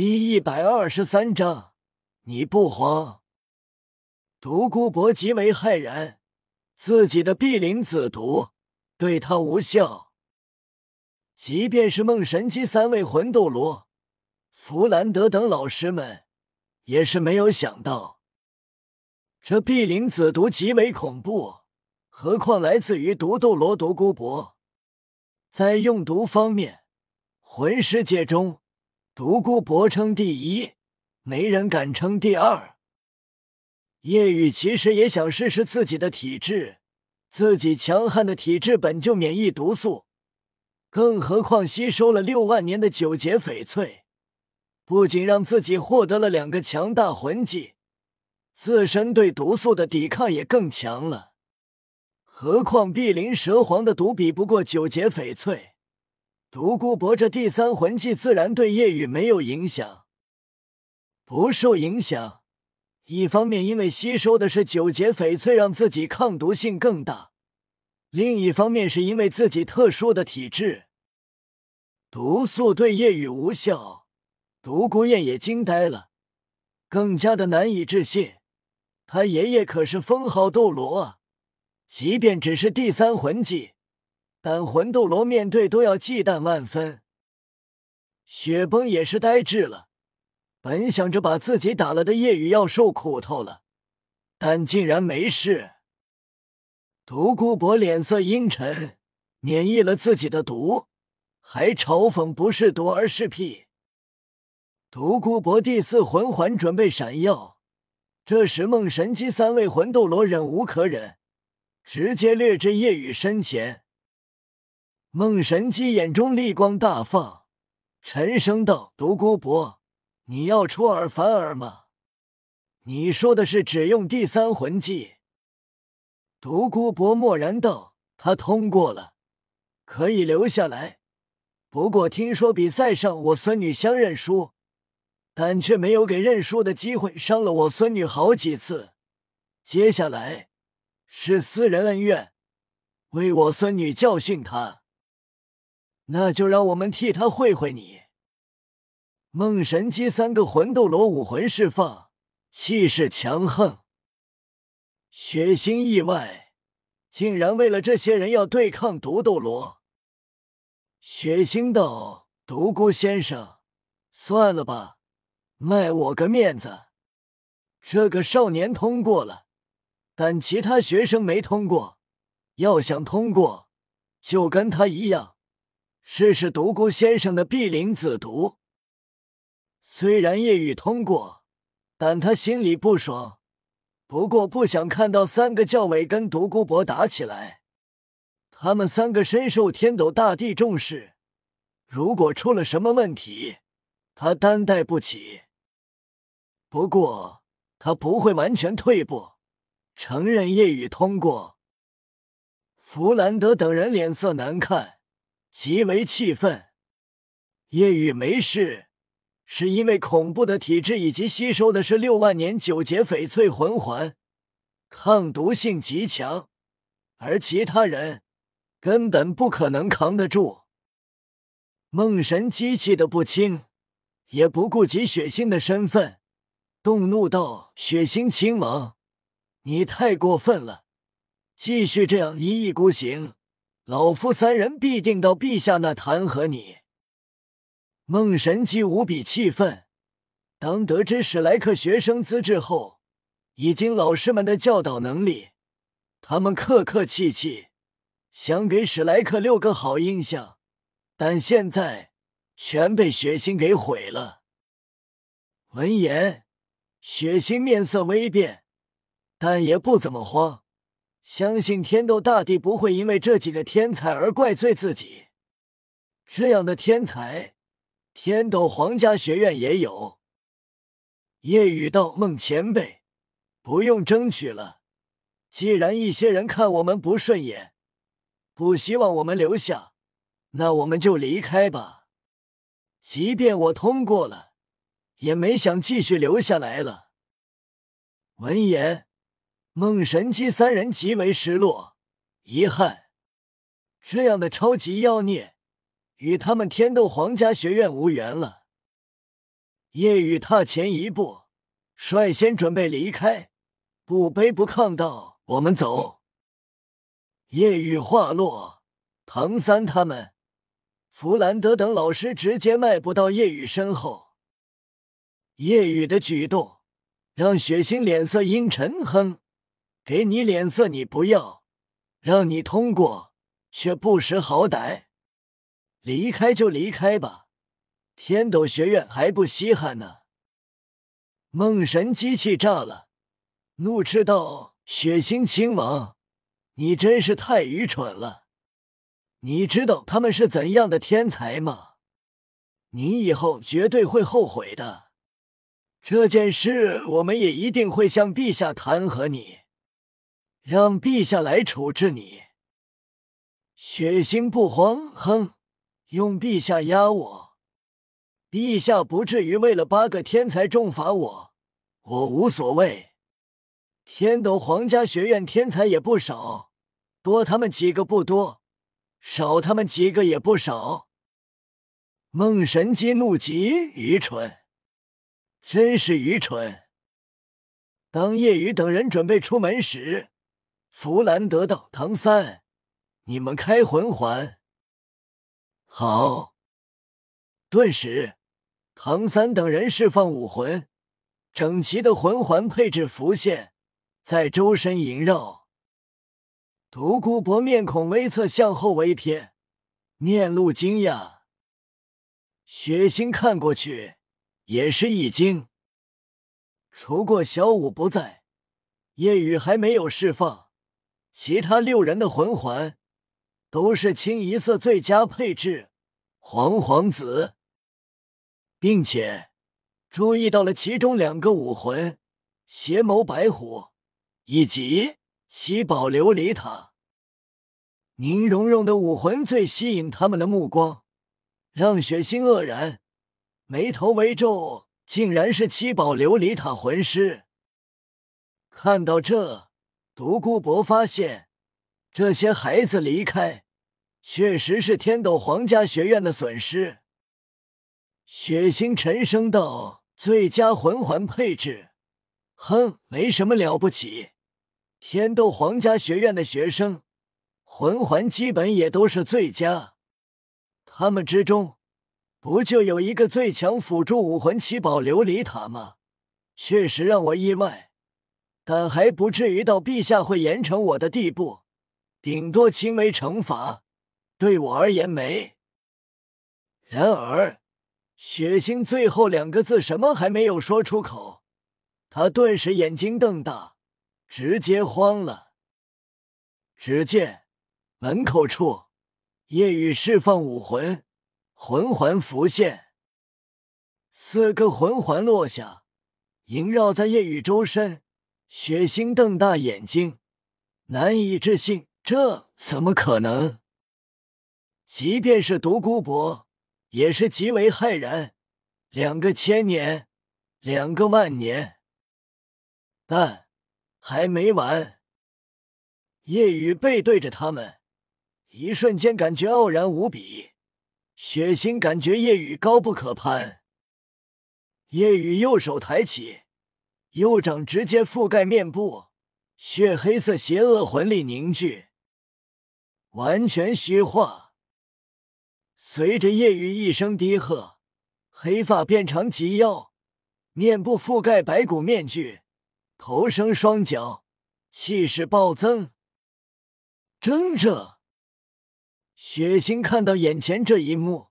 第一百二十三章，你不慌？独孤博极为骇然，自己的碧灵子毒对他无效，即便是梦神机三位魂斗罗、弗兰德等老师们，也是没有想到，这碧灵子毒极为恐怖，何况来自于毒斗罗独孤博，在用毒方面，魂师界中。独孤博称第一，没人敢称第二。叶雨其实也想试试自己的体质，自己强悍的体质本就免疫毒素，更何况吸收了六万年的九节翡翠，不仅让自己获得了两个强大魂技，自身对毒素的抵抗也更强了。何况碧鳞蛇皇的毒比不过九节翡翠。独孤博这第三魂技自然对夜雨没有影响，不受影响。一方面因为吸收的是九节翡翠，让自己抗毒性更大；另一方面是因为自己特殊的体质，毒素对夜雨无效。独孤雁也惊呆了，更加的难以置信。他爷爷可是封号斗罗啊，即便只是第三魂技。但魂斗罗面对都要忌惮万分，雪崩也是呆滞了。本想着把自己打了的夜雨要受苦头了，但竟然没事。独孤博脸色阴沉，免疫了自己的毒，还嘲讽不是毒而是屁。独孤博第四魂环准备闪耀，这时梦神机三位魂斗罗忍无可忍，直接掠至夜雨身前。孟神机眼中厉光大放，沉声道：“独孤博，你要出尔反尔吗？你说的是只用第三魂技？”独孤博默然道：“他通过了，可以留下来。不过听说比赛上我孙女相认输，但却没有给认输的机会，伤了我孙女好几次。接下来是私人恩怨，为我孙女教训她。”那就让我们替他会会你。梦神机三个魂斗罗武魂释放，气势强横，血腥意外，竟然为了这些人要对抗毒斗罗。血腥道：“独孤先生，算了吧，卖我个面子。这个少年通过了，但其他学生没通过。要想通过，就跟他一样。”试试独孤先生的碧灵子毒。虽然夜雨通过，但他心里不爽。不过不想看到三个教委跟独孤博打起来。他们三个深受天斗大帝重视，如果出了什么问题，他担待不起。不过他不会完全退步，承认夜雨通过。弗兰德等人脸色难看。极为气愤，叶雨没事，是因为恐怖的体质以及吸收的是六万年九节翡翠魂环，抗毒性极强，而其他人根本不可能扛得住。梦神机气的不轻，也不顾及血腥的身份，动怒道：“血腥亲王，你太过分了！继续这样一意孤行。”老夫三人必定到陛下那弹劾你。孟神机无比气愤，当得知史莱克学生资质后，以及老师们的教导能力，他们客客气气，想给史莱克六个好印象，但现在全被血腥给毁了。闻言，血腥面色微变，但也不怎么慌。相信天斗大帝不会因为这几个天才而怪罪自己。这样的天才，天斗皇家学院也有。夜雨道：“孟前辈，不用争取了。既然一些人看我们不顺眼，不希望我们留下，那我们就离开吧。即便我通过了，也没想继续留下来了。”闻言。孟神机三人极为失落、遗憾，这样的超级妖孽与他们天斗皇家学院无缘了。叶雨踏前一步，率先准备离开，不卑不亢道：“我们走。”叶雨话落，唐三他们、弗兰德等老师直接迈步到叶雨身后。叶雨的举动让雪星脸色阴沉，哼，给你脸色你不要，让你通过却不识好歹，离开就离开吧。天斗学院还不稀罕呢！梦神机器炸了，怒斥道：“血腥亲王，你真是太愚蠢了！你知道他们是怎样的天才吗？你以后绝对会后悔的。这件事，我们也一定会向陛下弹劾你，让陛下来处置你。”血腥不慌，哼，用陛下压我。陛下不至于为了八个天才重罚我，我无所谓。天斗皇家学院天才也不少，多他们几个不多，少他们几个也不少。梦神激怒极，愚蠢，真是愚蠢。当叶雨等人准备出门时，弗兰德道：“唐三，你们开魂环。”好。顿时。唐三等人释放武魂，整齐的魂环配置浮现在周身萦绕。独孤博面孔微侧，向后微偏，面露惊讶。血腥看过去也是一惊。除过小五不在，夜雨还没有释放，其他六人的魂环都是清一色最佳配置，黄黄紫。并且注意到了其中两个武魂邪眸白虎以及七宝琉璃塔，宁荣荣的武魂最吸引他们的目光，让血腥愕然，眉头微皱，竟然是七宝琉璃塔魂师。看到这，独孤博发现这些孩子离开，确实是天斗皇家学院的损失。血腥沉声道：“最佳魂环配置，哼，没什么了不起。天斗皇家学院的学生，魂环基本也都是最佳。他们之中，不就有一个最强辅助武魂七宝琉璃塔吗？确实让我意外，但还不至于到陛下会严惩我的地步，顶多轻微惩罚，对我而言没。然而。”血腥最后两个字什么还没有说出口，他顿时眼睛瞪大，直接慌了。只见门口处，夜雨释放武魂，魂环浮现，四个魂环落下，萦绕在夜雨周身。血腥瞪大眼睛，难以置信：这怎么可能？即便是独孤博。也是极为骇然，两个千年，两个万年，但还没完。夜雨背对着他们，一瞬间感觉傲然无比，血腥感觉夜雨高不可攀。夜雨右手抬起，右掌直接覆盖面部，血黑色邪恶魂力凝聚，完全虚化。随着夜雨一声低喝，黑发变长及腰，面部覆盖白骨面具，头生双脚，气势暴增。争着，血腥看到眼前这一幕，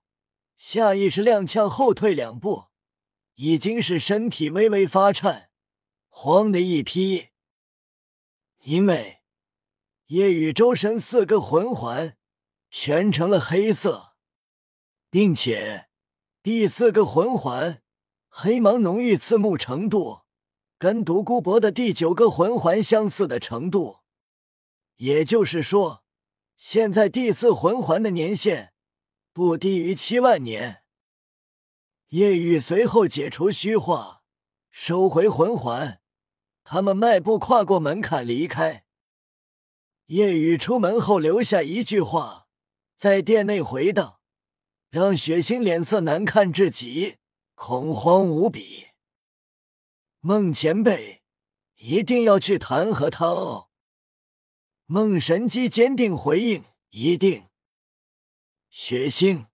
下意识踉跄后退两步，已经是身体微微发颤，慌的一批。因为夜雨周身四个魂环全成了黑色。并且第四个魂环黑芒浓郁，刺目程度跟独孤博的第九个魂环相似的程度，也就是说，现在第四魂环的年限不低于七万年。夜雨随后解除虚化，收回魂环，他们迈步跨过门槛离开。夜雨出门后留下一句话，在店内回荡，让雪星脸色难看至极，恐慌无比。孟前辈，一定要去弹劾他哦。孟神机坚定回应：“一定。”雪星。